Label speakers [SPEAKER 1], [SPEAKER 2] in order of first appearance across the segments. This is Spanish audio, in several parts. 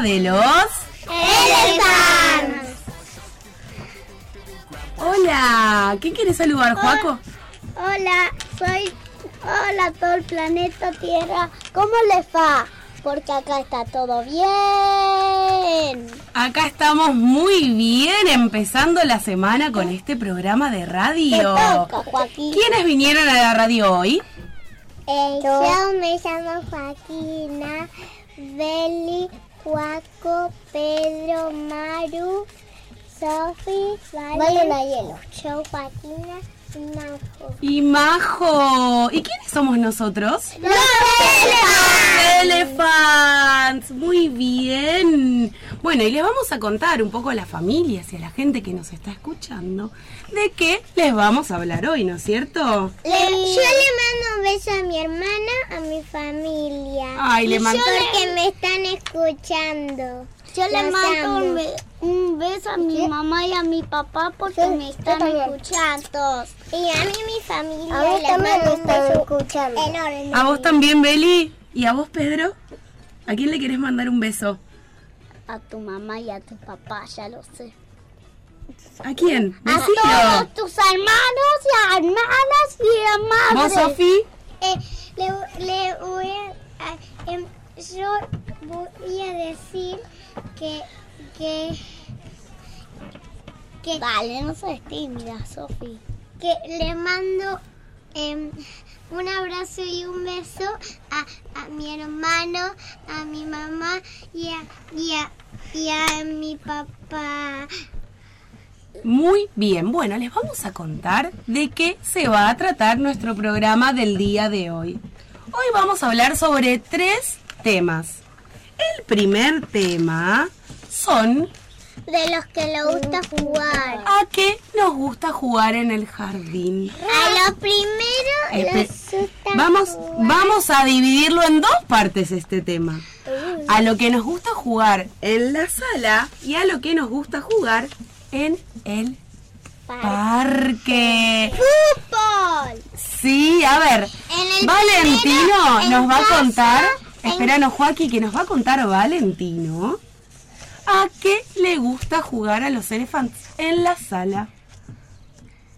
[SPEAKER 1] de los... Hola, ¿quién quiere saludar, Juaco?
[SPEAKER 2] Hola, soy. Hola, todo el planeta Tierra. ¿Cómo les va? Porque acá está todo bien.
[SPEAKER 1] Acá estamos muy bien empezando la semana con este programa de radio.
[SPEAKER 2] toca, Joaquín.
[SPEAKER 1] ¿Quiénes vinieron a la radio hoy?
[SPEAKER 2] Eh, yo me llamo Joaquina, Beli, Juaco, Pedro, Maru, Sofi, Valen, hielo. Yo, Joaquina y Majo.
[SPEAKER 1] Y Majo. ¿Y quiénes somos nosotros?
[SPEAKER 2] ¡Los
[SPEAKER 1] Elephants. Muy bien. Bueno, y les vamos a contar un poco a las familias y a la gente que nos está escuchando de qué les vamos a hablar hoy, ¿no es cierto?
[SPEAKER 2] Le- yo le mando un beso a mi hermana, a mi familia.
[SPEAKER 1] Ay, le mando-
[SPEAKER 2] Porque me están escuchando. Yo le mando un, beso a mi mamá y a mi papá porque me están escuchando. Y a mí mi familia.
[SPEAKER 3] A mí también me
[SPEAKER 2] un
[SPEAKER 3] están escuchando.
[SPEAKER 2] Enorme.
[SPEAKER 1] A vos también, Beli. ¿Y a vos, Pedro? ¿A quién le querés mandar un beso?
[SPEAKER 2] A tu mamá y a tu papá, ya lo sé.
[SPEAKER 1] ¿A quién?
[SPEAKER 2] A
[SPEAKER 1] Decilo.
[SPEAKER 2] todos tus hermanos y hermanas y a
[SPEAKER 1] ¿Vos. Sofi?
[SPEAKER 2] Eh, le, le voy a, a- em, yo voy a decir que que que Dale, no seas tímida, Sofi. Que le mando em, un abrazo y un beso a, a mi hermano, a mi mamá y a, y a, y a mi papá.
[SPEAKER 1] Muy bien, bueno, les vamos a contar de qué se va a tratar nuestro programa del día de hoy. Hoy vamos a hablar sobre tres temas. El primer tema son
[SPEAKER 2] De los que le gusta jugar.
[SPEAKER 1] a qué nos gusta jugar en el jardín.
[SPEAKER 2] A lo primero gusta
[SPEAKER 1] Vamos,
[SPEAKER 2] jugar.
[SPEAKER 1] vamos a dividirlo en dos partes este tema. A lo que nos gusta jugar en la sala y a lo que nos gusta jugar en el parque.
[SPEAKER 2] Fútbol.
[SPEAKER 1] Sí, a ver. Valentino nos va a contar. Esperanos, Joaquín, que nos va a contar Valentino. ¿A qué le gusta jugar a los elefantes en la sala?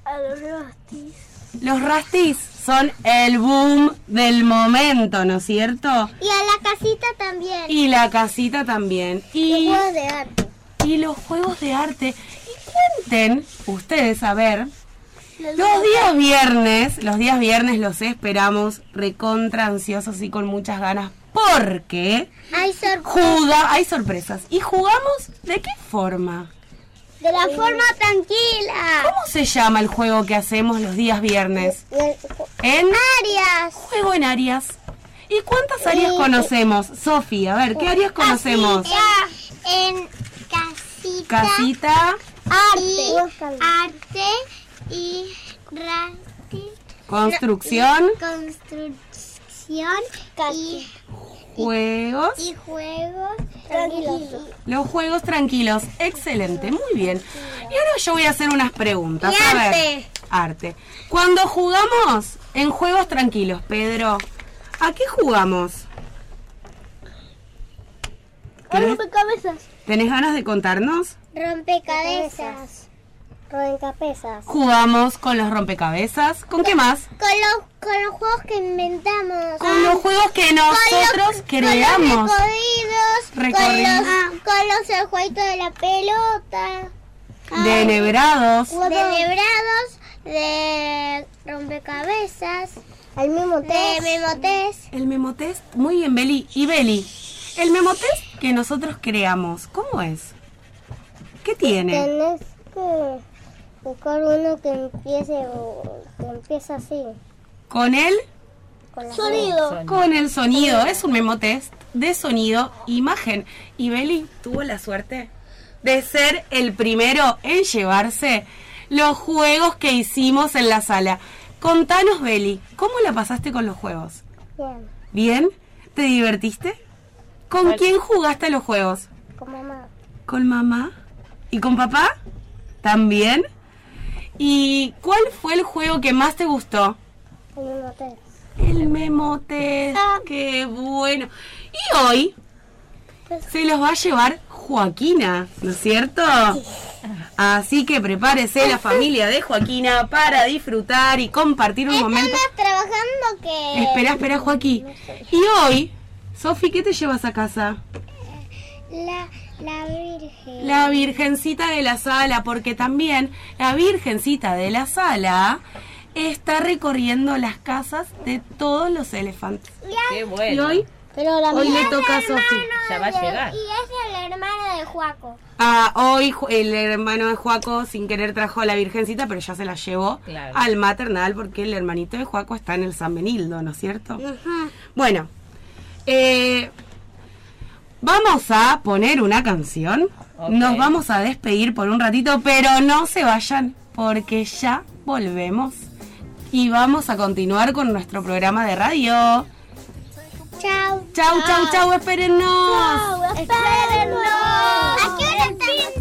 [SPEAKER 2] A los rostis.
[SPEAKER 1] Los rastis son el boom del momento, ¿no es cierto?
[SPEAKER 2] Y a la casita también.
[SPEAKER 1] Y la casita también.
[SPEAKER 2] Los
[SPEAKER 1] Y,
[SPEAKER 2] juegos de arte.
[SPEAKER 1] y los juegos de arte. Y cuenten ustedes, a ver, los días viernes, los días viernes los esperamos recontra ansiosos y con muchas ganas porque
[SPEAKER 2] Hay
[SPEAKER 1] juga, hay sorpresas. ¿Y jugamos de qué forma?
[SPEAKER 2] De la forma tranquila.
[SPEAKER 1] ¿Cómo se llama el juego que hacemos los días viernes? En
[SPEAKER 2] Arias.
[SPEAKER 1] juego en áreas. ¿Y cuántas áreas conocemos? Sofía, a ver, ¿qué áreas conocemos?
[SPEAKER 2] En casita.
[SPEAKER 1] Casita,
[SPEAKER 2] Y arte. Y rati.
[SPEAKER 1] construcción,
[SPEAKER 2] Construcción. Y,
[SPEAKER 1] juegos.
[SPEAKER 2] y juegos. Tranquilos.
[SPEAKER 1] Los juegos tranquilos. Excelente, muy bien. Y ahora yo voy a hacer unas preguntas.
[SPEAKER 2] Y
[SPEAKER 1] a ver.
[SPEAKER 2] arte.
[SPEAKER 1] Arte. Cuando jugamos en juegos tranquilos, Pedro, ¿a qué jugamos? ¿Querés-
[SPEAKER 2] Rompecabezas.
[SPEAKER 1] ¿Tenés ganas de contarnos?
[SPEAKER 2] Rompecabezas.
[SPEAKER 3] Rompecabezas.
[SPEAKER 1] Jugamos con los rompecabezas. ¿Con qué más?
[SPEAKER 2] Con los, con los juegos que inventamos.
[SPEAKER 1] Con los juegos que
[SPEAKER 2] Con los-
[SPEAKER 1] nosotros creamos.
[SPEAKER 2] Con los recorridos.
[SPEAKER 1] Recorridos.
[SPEAKER 2] Con los, con los el jueguito de la pelota.
[SPEAKER 1] De enhebrados.
[SPEAKER 2] De lebrados. De rompecabezas.
[SPEAKER 3] Al mismo
[SPEAKER 2] De
[SPEAKER 3] test.
[SPEAKER 2] memotest.
[SPEAKER 1] El memotest. Muy bien, Beli. Y Beli, el memotest que nosotros creamos, ¿cómo es? ¿Qué tiene?
[SPEAKER 3] Tenés que buscar uno que empiece o que empiece así.
[SPEAKER 1] Con el
[SPEAKER 3] Con la
[SPEAKER 2] Sonido.
[SPEAKER 1] con el sonido. Es un memotest de sonido, imagen. Y Beli tuvo la suerte de ser el primero en llevarse los juegos que hicimos en la sala. Contanos, Beli, ¿cómo la pasaste con los juegos?
[SPEAKER 3] Bien.
[SPEAKER 1] ¿Bien? ¿Te divertiste? ¿Con quién jugaste a los juegos?
[SPEAKER 2] Con mamá.
[SPEAKER 1] ¿Con mamá? ¿Y con papá? ¿También? ¿Y cuál fue el juego que más te gustó?
[SPEAKER 2] Un hotel.
[SPEAKER 1] El Memotes. ¡Qué bueno! Y hoy se los va a llevar Joaquina, ¿no es cierto? Así que prepárese la familia de Joaquina para disfrutar y compartir un momento.
[SPEAKER 4] Estamos trabajando que...
[SPEAKER 1] Espera, espera, Joaquín. Y hoy, Sofi, ¿qué te llevas a casa?
[SPEAKER 4] La, la Virgen.
[SPEAKER 1] La Virgencita de la Sala, porque también la Virgencita de la Sala está recorriendo las casas de todos los elefantes.
[SPEAKER 5] Qué
[SPEAKER 1] Y
[SPEAKER 5] bueno.
[SPEAKER 1] hoy,
[SPEAKER 2] Pero la
[SPEAKER 1] hoy le toca a Sofi.
[SPEAKER 5] Ya va a llegar.
[SPEAKER 4] Y es el hermano de Juaco.
[SPEAKER 1] Ah, hoy el hermano de Joaco sin querer trajo a la Virgencita, pero ya se la llevó
[SPEAKER 5] Claro.
[SPEAKER 1] al maternal porque el hermanito de Joaco está en el San Benildo, ¿no es cierto? Bueno, eh, vamos a poner una canción. Nos vamos a despedir por un ratito, pero no se vayan porque ya volvemos y vamos a continuar con nuestro programa de radio.
[SPEAKER 4] Chau.
[SPEAKER 1] Chau, chau, chau, espérennos.
[SPEAKER 4] Espérennos. ¿A qué hora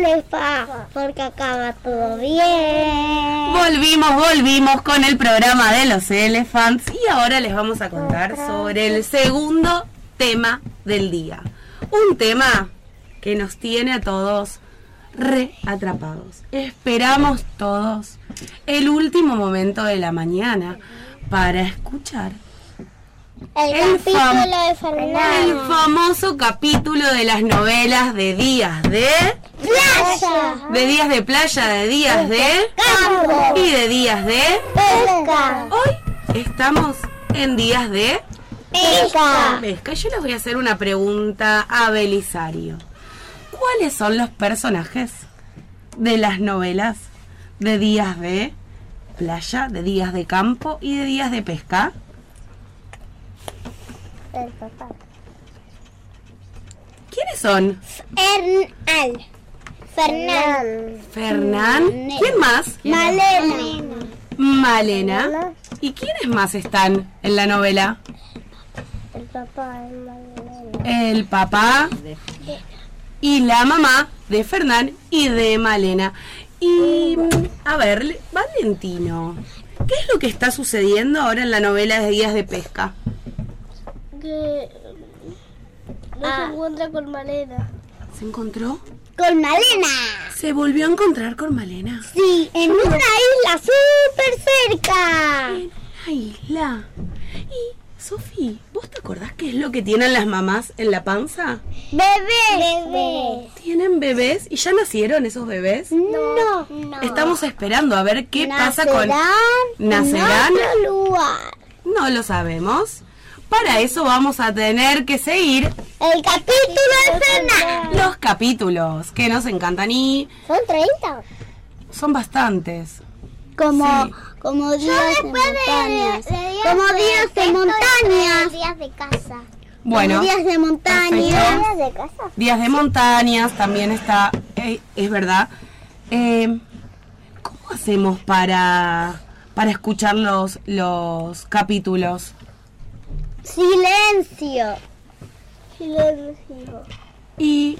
[SPEAKER 2] les? Porque acaba todo bien.
[SPEAKER 1] Volvimos, volvimos con el programa de los Elephants y ahora les vamos a contar sobre el segundo tema del día. Un tema que nos tiene a todos re atrapados. Esperamos todos el último momento de la mañana para escuchar
[SPEAKER 3] El,
[SPEAKER 1] El
[SPEAKER 3] capítulo
[SPEAKER 1] fam-
[SPEAKER 3] de
[SPEAKER 1] El
[SPEAKER 3] Fernando.
[SPEAKER 1] famoso capítulo de las novelas de días de...
[SPEAKER 3] Playa.
[SPEAKER 1] De días de playa, de días de...
[SPEAKER 3] Campo.
[SPEAKER 1] Y de días de...
[SPEAKER 3] Pesca.
[SPEAKER 1] Hoy estamos en días de...
[SPEAKER 3] Pesca.
[SPEAKER 1] Pesca. Yo les voy a hacer una pregunta a Belisario. ¿Cuáles son los personajes de las novelas de días de playa, de días de campo y de días de pesca?
[SPEAKER 3] El papá.
[SPEAKER 1] ¿Quiénes son?
[SPEAKER 3] Hernal. Fernando.
[SPEAKER 1] Fernán. ¿Quién más?
[SPEAKER 3] Malena.
[SPEAKER 1] Malena. ¿Y quiénes más están en la novela?
[SPEAKER 3] El papá es Malena.
[SPEAKER 1] El papá y la mamá de Fernán y de Malena. Y a ver, Le- Valentino, ¿qué es lo que está sucediendo ahora en la novela de Días de Pesca?
[SPEAKER 3] Que no
[SPEAKER 2] Ah.
[SPEAKER 3] se encuentra con Malena.
[SPEAKER 1] ¿Se encontró?
[SPEAKER 3] Con Malena.
[SPEAKER 1] ¿Se volvió a encontrar con Malena?
[SPEAKER 3] Sí, en una isla súper cerca.
[SPEAKER 1] En una isla. Y, Sofi, ¿vos te acordás qué es lo que tienen las mamás en la panza?
[SPEAKER 3] Bebé. Bebé.
[SPEAKER 1] ¿Tienen bebés? ¿Y ya nacieron esos bebés?
[SPEAKER 3] No.
[SPEAKER 1] Estamos esperando a ver qué pasa con...
[SPEAKER 3] Nacerán
[SPEAKER 1] ¿Nacerán?
[SPEAKER 3] En otro lugar.
[SPEAKER 1] No lo sabemos. Para eso vamos a tener que seguir
[SPEAKER 3] El capítulo de Fernando.
[SPEAKER 1] los capítulos que nos encantan y
[SPEAKER 3] Son 30.
[SPEAKER 1] son bastantes.
[SPEAKER 3] Como,
[SPEAKER 1] Sí.
[SPEAKER 3] como días de montañas. como días de
[SPEAKER 2] Esto
[SPEAKER 3] montañas.
[SPEAKER 2] días de casa.
[SPEAKER 1] Bueno,
[SPEAKER 3] Como días de montañas.
[SPEAKER 1] perfecto.
[SPEAKER 3] de casa.
[SPEAKER 1] días de montañas también está, eh, es verdad. Eh, ¿Cómo hacemos para, para escuchar los, los capítulos?
[SPEAKER 3] Silencio. Silencio.
[SPEAKER 1] ¿Y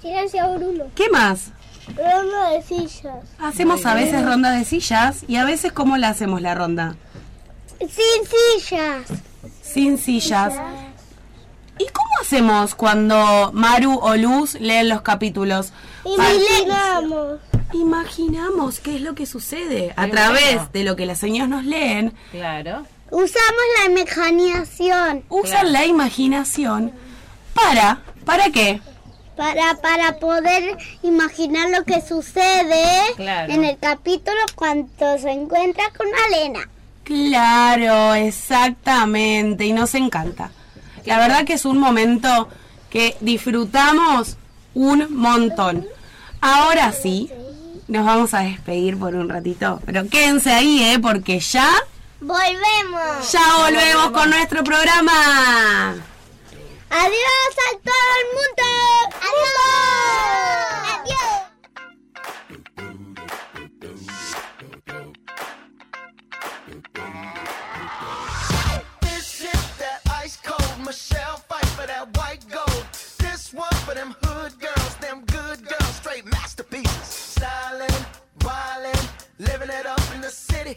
[SPEAKER 3] Silencio, Bruno.
[SPEAKER 1] qué más?
[SPEAKER 3] Ronda de sillas.
[SPEAKER 1] Hacemos a veces ronda de sillas y a veces ¿cómo la hacemos la ronda?
[SPEAKER 3] Sin sillas.
[SPEAKER 1] Sin sillas. ¿Y cómo hacemos cuando Maru o Luz leen los capítulos?
[SPEAKER 3] Imaginamos.
[SPEAKER 1] Imaginamos qué es lo que sucede a través de lo que las señoras nos leen.
[SPEAKER 5] Claro.
[SPEAKER 3] Usamos la imaginación
[SPEAKER 1] Usan la imaginación para, ¿para qué?
[SPEAKER 3] para, para poder imaginar lo que sucede
[SPEAKER 5] Claro.
[SPEAKER 3] en el capítulo cuando se encuentra con Malena.
[SPEAKER 1] Claro, exactamente, y nos encanta. La verdad que es un momento que disfrutamos un montón. Ahora sí, nos vamos a despedir por un ratito, pero quédense ahí, ¿eh? Porque ya,
[SPEAKER 3] Volvemos.
[SPEAKER 1] ya volvemos con nuestro programa.
[SPEAKER 3] Adiós a todo el mundo. Adiós. Adiós.
[SPEAKER 6] This is that ice cold Michelle fight for that white gold. This one for them hood girls, them good girls, straight masterpieces. Stylin', wildin', living it up in the city.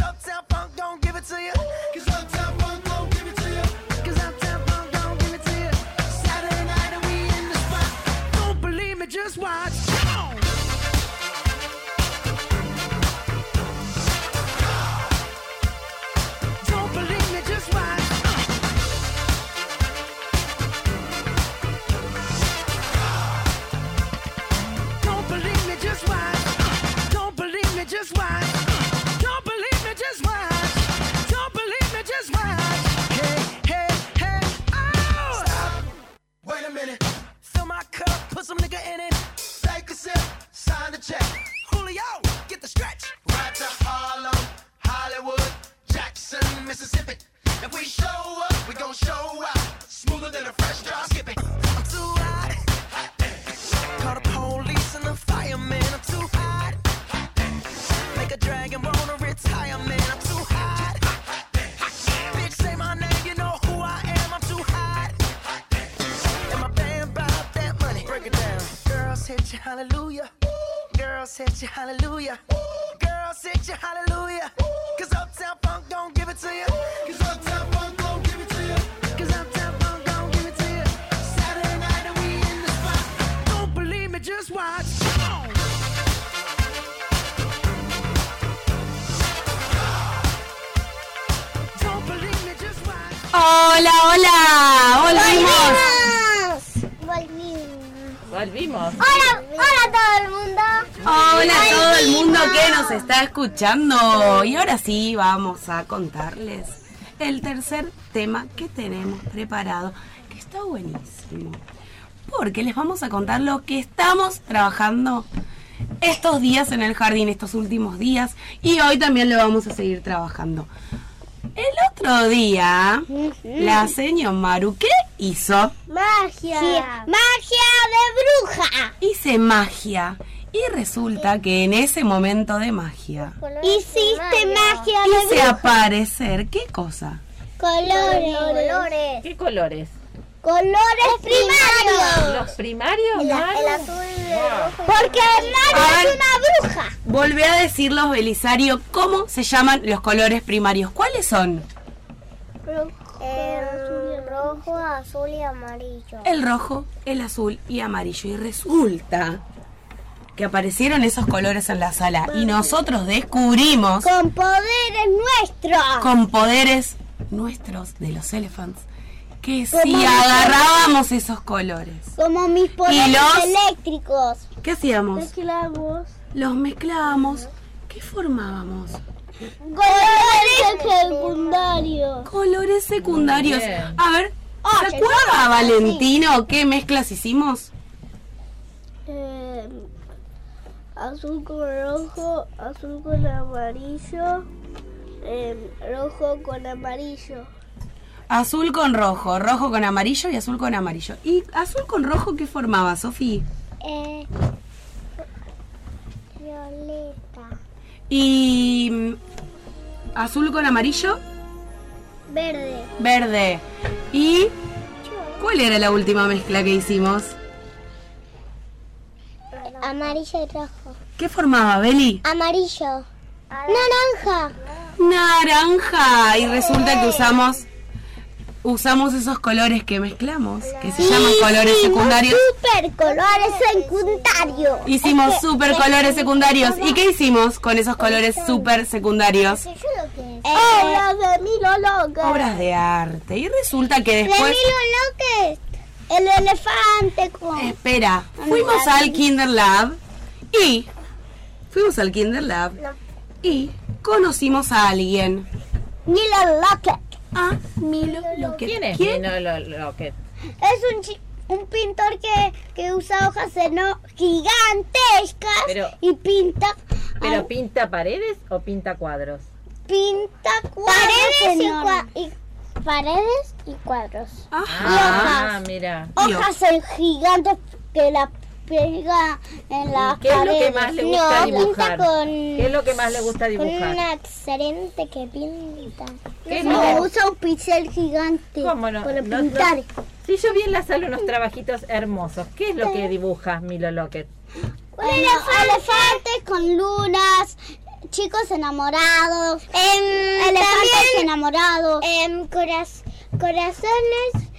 [SPEAKER 6] just why.
[SPEAKER 1] Hola a todo el mundo que nos está escuchando. Y ahora sí vamos a contarles el tercer tema que tenemos preparado, que está buenísimo. Porque les vamos a contar lo que estamos trabajando estos días en el jardín, estos últimos días. Y hoy también lo vamos a seguir trabajando. El otro día, la señora Maru, ¿qué hizo?
[SPEAKER 2] Magia. Magia de bruja.
[SPEAKER 1] Hice magia. Y resulta que en ese momento de magia
[SPEAKER 2] Hiciste magia
[SPEAKER 1] hice aparecer, ¿qué cosa?
[SPEAKER 2] Colores. Colores.
[SPEAKER 5] ¿Qué colores?
[SPEAKER 2] Colores primarios.
[SPEAKER 5] ¿Los primarios?
[SPEAKER 2] El, el azul de
[SPEAKER 5] Ah.
[SPEAKER 2] rojo. Porque Maru
[SPEAKER 1] A
[SPEAKER 2] es
[SPEAKER 1] ver.
[SPEAKER 2] una bruja.
[SPEAKER 1] Volvé a decirlos, Belisario, ¿cómo se llaman los colores primarios? ¿Cuáles son?
[SPEAKER 2] El rojo, azul y amarillo.
[SPEAKER 1] El rojo, el azul y amarillo. Y resulta que aparecieron esos colores en la sala y nosotros descubrimos
[SPEAKER 2] Con poderes nuestros.
[SPEAKER 1] con poderes nuestros de los elephants que si agarrábamos esos colores,
[SPEAKER 2] Como mis poderes
[SPEAKER 1] los-
[SPEAKER 2] eléctricos.
[SPEAKER 1] ¿qué hacíamos?
[SPEAKER 2] Mezclamos.
[SPEAKER 1] Los mezclábamos. ¿Qué formábamos?
[SPEAKER 2] Colores secundarios.
[SPEAKER 1] Colores secundarios. A ver,
[SPEAKER 2] Ah,
[SPEAKER 1] ¿se acuerda Valentino qué mezclas hicimos?
[SPEAKER 7] Eh, azul con rojo, azul con amarillo, eh, rojo con amarillo.
[SPEAKER 1] Azul con rojo, rojo con amarillo y azul con amarillo. ¿Y azul con rojo qué formaba, Sofi?
[SPEAKER 2] Eh, violeta.
[SPEAKER 1] Y mm, azul con amarillo,
[SPEAKER 2] Verde.
[SPEAKER 1] verde. ¿Y cuál era la última mezcla que hicimos?
[SPEAKER 2] Amarillo y rojo.
[SPEAKER 1] ¿Qué formaba, Beli?
[SPEAKER 2] Amarillo. Naranja.
[SPEAKER 1] Naranja. Y resulta que usamos usamos esos colores que mezclamos, que se llaman colores secundarios.
[SPEAKER 2] Super colores secundarios.
[SPEAKER 1] Hicimos super colores secundarios. ¿Y qué hicimos con esos colores super secundarios?
[SPEAKER 7] Obras de Milo.
[SPEAKER 1] Obras de arte. Y resulta que
[SPEAKER 2] De
[SPEAKER 1] después...
[SPEAKER 2] Milo López. El elefante con...
[SPEAKER 1] Espera, fuimos al Kinder Lab y... Fuimos al Kinder Lab y conocimos a alguien.
[SPEAKER 2] Milo López.
[SPEAKER 1] A Milo Loquet.
[SPEAKER 5] ¿Quién es
[SPEAKER 1] ¿Quién?
[SPEAKER 5] Mino Lo- Loquet?
[SPEAKER 2] Es un, chi- un pintor que, que usa hojas no gigantescas
[SPEAKER 5] Pero-
[SPEAKER 2] y pinta
[SPEAKER 5] ¿Pero
[SPEAKER 2] ah,
[SPEAKER 5] pinta paredes o pinta cuadros?
[SPEAKER 2] pinta paredes y, cua- y paredes y cuadros.
[SPEAKER 1] Ajá.
[SPEAKER 5] Ah, mira.
[SPEAKER 1] Dios.
[SPEAKER 2] Hojas en gigantes que la pega en la
[SPEAKER 5] ¿Qué es lo que más le gusta
[SPEAKER 2] no,
[SPEAKER 5] dibujar?
[SPEAKER 2] pinta con,
[SPEAKER 5] ¿Qué es lo que más le gusta
[SPEAKER 2] con
[SPEAKER 5] dibujar?
[SPEAKER 2] una excelente que pinta.
[SPEAKER 5] ¿Qué
[SPEAKER 2] no,
[SPEAKER 5] que-
[SPEAKER 2] usa un pincel gigante
[SPEAKER 5] ¿Cómo no?
[SPEAKER 2] para
[SPEAKER 5] No- no-
[SPEAKER 2] pintar.
[SPEAKER 5] Si yo vi en la sala unos trabajitos hermosos, ¿qué es lo que dibuja Milo Loquet?
[SPEAKER 2] Un elefantes con lunas, chicos enamorados, elefantes enamorados, corazones,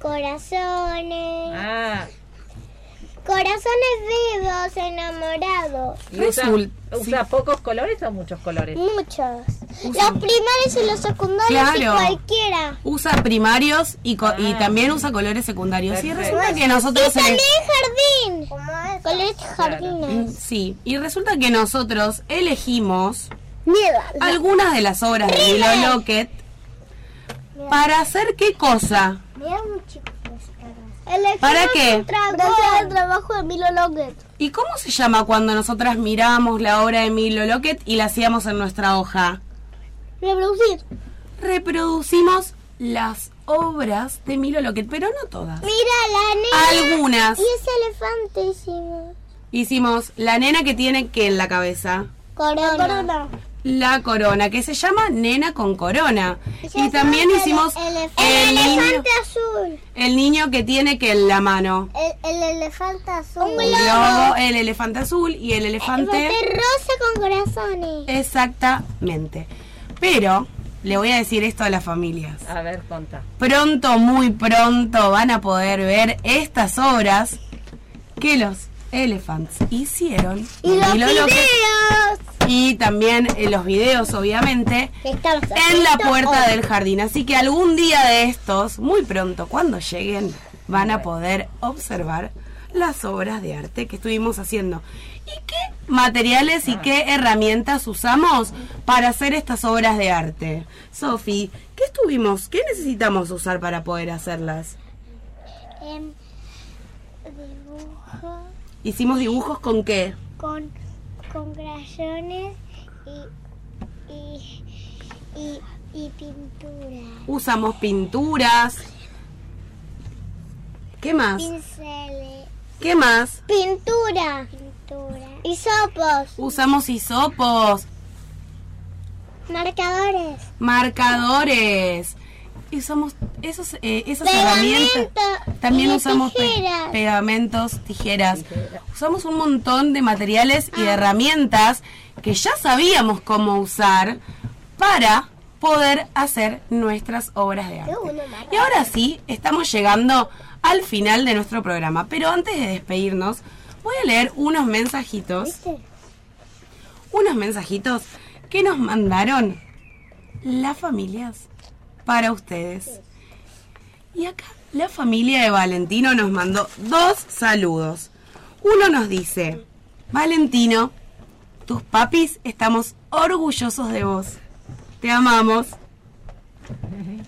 [SPEAKER 2] corazones,
[SPEAKER 5] Ah,
[SPEAKER 2] corazones vivos enamorados.
[SPEAKER 5] ¿y usa pocos colores o muchos colores?
[SPEAKER 2] Muchos. Los primarios y los secundarios y
[SPEAKER 1] Claro.
[SPEAKER 2] cualquiera.
[SPEAKER 1] Usa primarios y, co- y
[SPEAKER 5] Ah.
[SPEAKER 1] también usa colores secundarios. Y
[SPEAKER 5] Perfecto.
[SPEAKER 1] resulta que nosotros...
[SPEAKER 2] Y también jardín. Colores
[SPEAKER 1] Mm,
[SPEAKER 2] jardines.
[SPEAKER 1] Sí, y resulta que nosotros elegimos
[SPEAKER 2] Mira,
[SPEAKER 1] algunas de las obras de Milo Lockett para hacer qué cosa. ¿Para qué?
[SPEAKER 7] Gracias al trabajo de Milo Lockett.
[SPEAKER 1] ¿Y cómo se llama cuando nosotras miramos la obra de Milo Lockett y la hacíamos en nuestra hoja?
[SPEAKER 7] Reproducir.
[SPEAKER 1] Reproducimos las obras de Milo Lockett, pero no todas.
[SPEAKER 2] Mira la nena.
[SPEAKER 1] Algunas.
[SPEAKER 2] Y ese elefantísimo.
[SPEAKER 1] Hicimos la nena que tiene que en la cabeza.
[SPEAKER 2] Corona.
[SPEAKER 7] Corona.
[SPEAKER 1] la corona, que se llama Nena con Corona. Y también hicimos
[SPEAKER 2] el, elef-
[SPEAKER 1] el
[SPEAKER 2] el
[SPEAKER 1] niño,
[SPEAKER 2] elefante azul.
[SPEAKER 1] el niño que tiene que en la mano.
[SPEAKER 2] El, el elefante azul. Un
[SPEAKER 1] El globo, el elefante azul y el elefante...
[SPEAKER 2] rosa con corazones.
[SPEAKER 1] Exactamente. Pero le voy a decir esto a las familias.
[SPEAKER 5] A ver, conta.
[SPEAKER 1] Pronto, muy pronto van a poder ver estas obras que los elephants hicieron.
[SPEAKER 2] Y los
[SPEAKER 1] lo que-
[SPEAKER 2] videos.
[SPEAKER 1] y también eh, los videos, obviamente,
[SPEAKER 2] estamos
[SPEAKER 1] en la puerta
[SPEAKER 2] hoy.
[SPEAKER 1] del jardín. Así que algún día de estos, muy pronto, cuando lleguen, van a poder observar las obras de arte que estuvimos haciendo. ¿Y qué materiales y qué herramientas usamos para hacer estas obras de arte? Sofi, ¿qué estuvimos, qué necesitamos usar para poder hacerlas?
[SPEAKER 2] Em, dibujo
[SPEAKER 1] Hicimos dibujos con qué?
[SPEAKER 2] con, con crayones y, y, y, y pintura.
[SPEAKER 1] Usamos pinturas. ¿Qué más?
[SPEAKER 2] Pinceles.
[SPEAKER 1] ¿Qué más?
[SPEAKER 2] Pintura. Pintura. Y sopos.
[SPEAKER 1] Usamos hisopos,
[SPEAKER 2] Marcadores.
[SPEAKER 1] marcadores. Y usamos esos, eh, esas herramientas. También usamos pe-
[SPEAKER 2] tijeras.
[SPEAKER 1] pegamentos, tijeras. Usamos un montón de materiales y de
[SPEAKER 2] Ah.
[SPEAKER 1] herramientas que ya sabíamos cómo usar para poder hacer nuestras obras de arte. Y ahora sí, estamos llegando al final de nuestro programa. Pero antes de despedirnos, voy a leer unos mensajitos. Unos mensajitos que nos mandaron las familias para ustedes. Y acá la familia de Valentino nos mandó dos saludos. Uno nos dice, Valentino, tus papis estamos orgullosos de vos. Te amamos.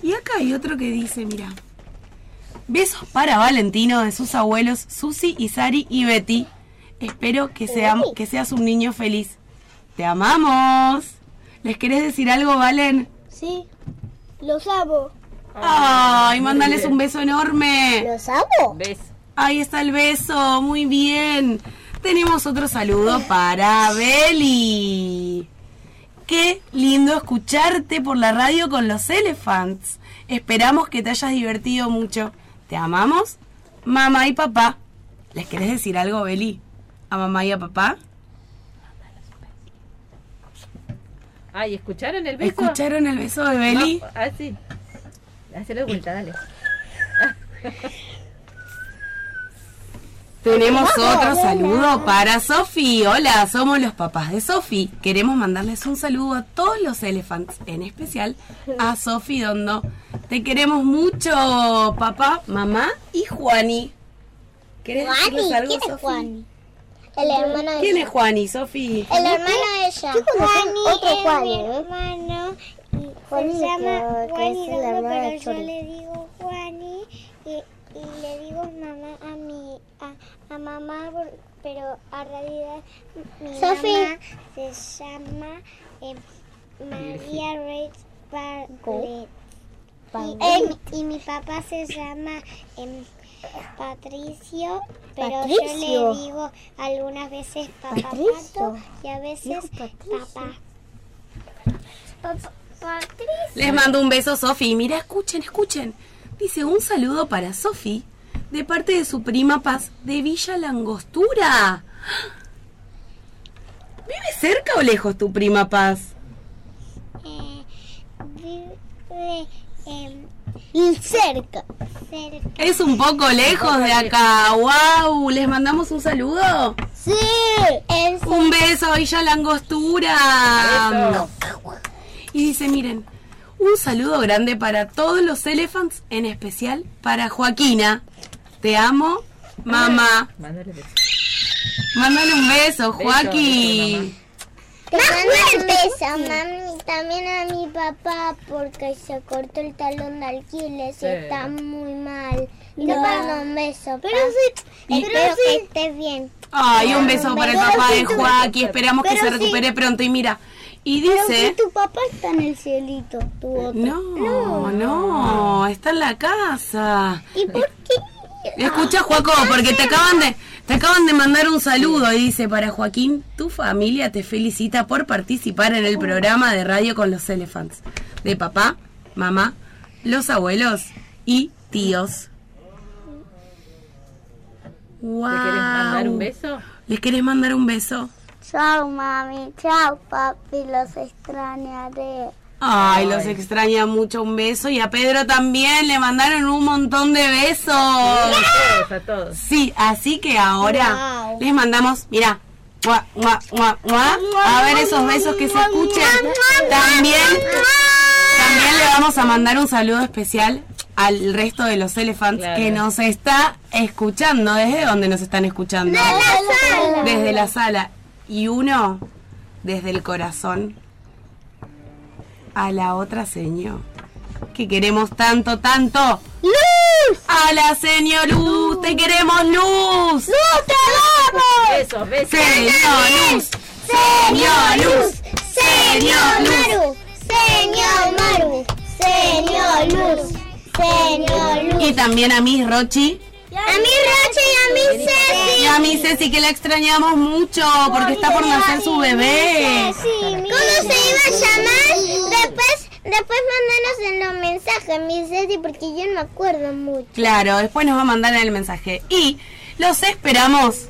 [SPEAKER 1] Y acá hay otro que dice, mira, besos para Valentino de sus abuelos Susi, Isari y Betty. Espero que, sea, que seas un niño feliz. Te amamos. ¿Les querés decir algo, Valen?
[SPEAKER 7] Sí, los amo.
[SPEAKER 1] Ay, mándales un beso enorme.
[SPEAKER 2] ¿Los amo?
[SPEAKER 5] ¿Ves?
[SPEAKER 1] Ahí está el beso, muy bien. Tenemos otro saludo para Beli. Qué lindo escucharte por la radio con los Elephants. Esperamos que te hayas divertido mucho. Te amamos, mamá y papá. ¿Les querés decir algo, Beli? ¿A mamá y a papá?
[SPEAKER 5] Ay, ¿escucharon el beso?
[SPEAKER 1] ¿Escucharon el beso de Beli?
[SPEAKER 5] No, ah, sí. Hacelo de vuelta, dale.
[SPEAKER 1] Tenemos otro saludo para Sofi. Hola, somos los papás de Sofi. Queremos mandarles un saludo a todos los elephants, en especial a Sofi Dondo. Te queremos mucho, papá, mamá y Juani. ¿Querés decirles
[SPEAKER 2] Juani,
[SPEAKER 1] algo,
[SPEAKER 2] ¿quién es? Juani? El hermano de
[SPEAKER 1] ¿Quién es Juani, Sofi?
[SPEAKER 2] El hermano de ella. Juani
[SPEAKER 7] otro
[SPEAKER 2] es
[SPEAKER 7] Juani,
[SPEAKER 2] mi
[SPEAKER 7] ¿eh?
[SPEAKER 2] hermano
[SPEAKER 7] Juani,
[SPEAKER 2] se llama Juani Dondo, pero yo le digo Juani y, y le digo mamá a mi a, a mamá, pero a realidad mi mamá se llama eh, María Reitz Bartlett. Y, eh, y mi papá se llama em, Patricio, pero
[SPEAKER 7] Patricio.
[SPEAKER 2] yo le digo algunas veces papá
[SPEAKER 7] Patricio.
[SPEAKER 2] pato y a veces. Papá- Patricio.
[SPEAKER 1] Les mando un beso, Sofi. Mira, escuchen, escuchen. Dice un saludo para Sofi de parte de su prima Paz de Villa Langostura. ¿Vive cerca o lejos tu prima Paz?
[SPEAKER 2] Eh, vive
[SPEAKER 7] Y cerca.
[SPEAKER 2] cerca.
[SPEAKER 1] Es un poco lejos de acá. ¡Wow! ¿Les mandamos un saludo?
[SPEAKER 7] Sí.
[SPEAKER 2] Es
[SPEAKER 1] Un beso a Villa Langostura.
[SPEAKER 5] Eso.
[SPEAKER 1] Y dice, miren, un saludo grande para todos los elephants, en especial para Joaquina. Te amo, mamá.
[SPEAKER 5] Mándale beso.
[SPEAKER 1] Mándale un beso, Joaquín.
[SPEAKER 2] Un
[SPEAKER 7] fuerte.
[SPEAKER 2] beso, mami. También a mi papá porque se cortó el talón de Aquiles
[SPEAKER 5] Sí.
[SPEAKER 2] y está muy mal. Y
[SPEAKER 7] No.
[SPEAKER 2] te mando un beso.
[SPEAKER 7] Pero sí,
[SPEAKER 1] Y-
[SPEAKER 2] Espero
[SPEAKER 7] pero
[SPEAKER 2] que
[SPEAKER 7] sí.
[SPEAKER 2] estés bien.
[SPEAKER 1] Ay, un beso para el papá de Joaquín. Esperamos que se recupere pronto. Y mira, y
[SPEAKER 7] Pero
[SPEAKER 1] dice...
[SPEAKER 7] si tu papá está en el cielito, tu otro.
[SPEAKER 1] No, no, está en la casa.
[SPEAKER 2] ¿Y por qué?
[SPEAKER 1] Escucha, Juaco, porque te acaban de Te acaban de mandar un saludo y dice para Joaquín, tu familia te felicita por participar en el programa de radio con los Elephants. De papá, mamá, los abuelos y tíos. Wow.
[SPEAKER 5] ¿Le querés mandar un beso?
[SPEAKER 1] ¿Les querés mandar un beso?
[SPEAKER 3] Chao, mami. Chao, papi. Los extrañaré.
[SPEAKER 1] Ay, los extraña mucho un beso y a Pedro también le mandaron un montón de besos.
[SPEAKER 5] A todos, a todos.
[SPEAKER 1] Sí, así que ahora les mandamos, mira, mua, mua, mua, mua. a ver esos besos que se escuchen. También, también le vamos a mandar un saludo especial al resto de los elephants
[SPEAKER 5] Claro.
[SPEAKER 1] que nos está escuchando. ¿Desde dónde nos están escuchando? Desde la sala. Y uno, desde el corazón, a la otra señor. Que queremos tanto, tanto. ¡Luz! A la señor Luz, te queremos Luz. ¡Luz te
[SPEAKER 5] Besos, besos.
[SPEAKER 1] Señor Luz, señor Luz, señor Luz.
[SPEAKER 3] Señor Maru. Señor Luz. Señor Luz.
[SPEAKER 1] Y también a mi Rochi
[SPEAKER 3] A mi Rocha y a mi Ceci.
[SPEAKER 1] y a mi Ceci que la extrañamos mucho porque está por nacer su bebé.
[SPEAKER 3] ¿Cómo se iba a llamar? Después, después mándanos en los mensajes, mi Ceci, porque yo no me acuerdo mucho.
[SPEAKER 1] Claro, después nos va a mandar el mensaje. Y los esperamos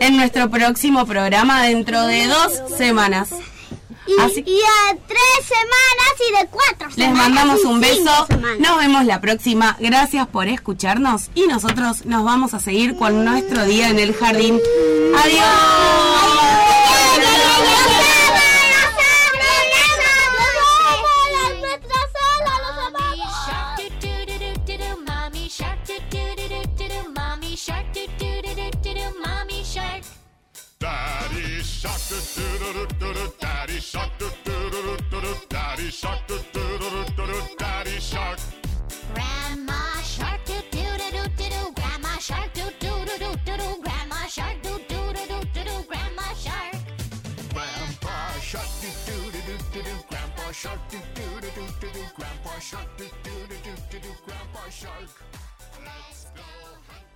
[SPEAKER 1] en nuestro próximo programa dentro de dos semanas.
[SPEAKER 3] Y,
[SPEAKER 1] Así-
[SPEAKER 3] y a tres semanas y de cuatro
[SPEAKER 1] Les
[SPEAKER 3] semanas.
[SPEAKER 1] mandamos
[SPEAKER 3] y
[SPEAKER 1] un beso.
[SPEAKER 3] semanas.
[SPEAKER 1] Nos vemos la próxima. Gracias por escucharnos. Y nosotros nos vamos a seguir con nuestro día en el jardín. Adiós.
[SPEAKER 8] Shark
[SPEAKER 9] do do do do do. Daddy shark.
[SPEAKER 8] Grandma shark do do do do do do. Grandma shark do do do do do do. Grandma shark do do do do do do. Grandma shark.
[SPEAKER 9] Grandpa shark do do do do do do. Grandpa shark do do do do do do. Grandpa shark do do do do do do. Grandpa shark. Let's go hunt do do.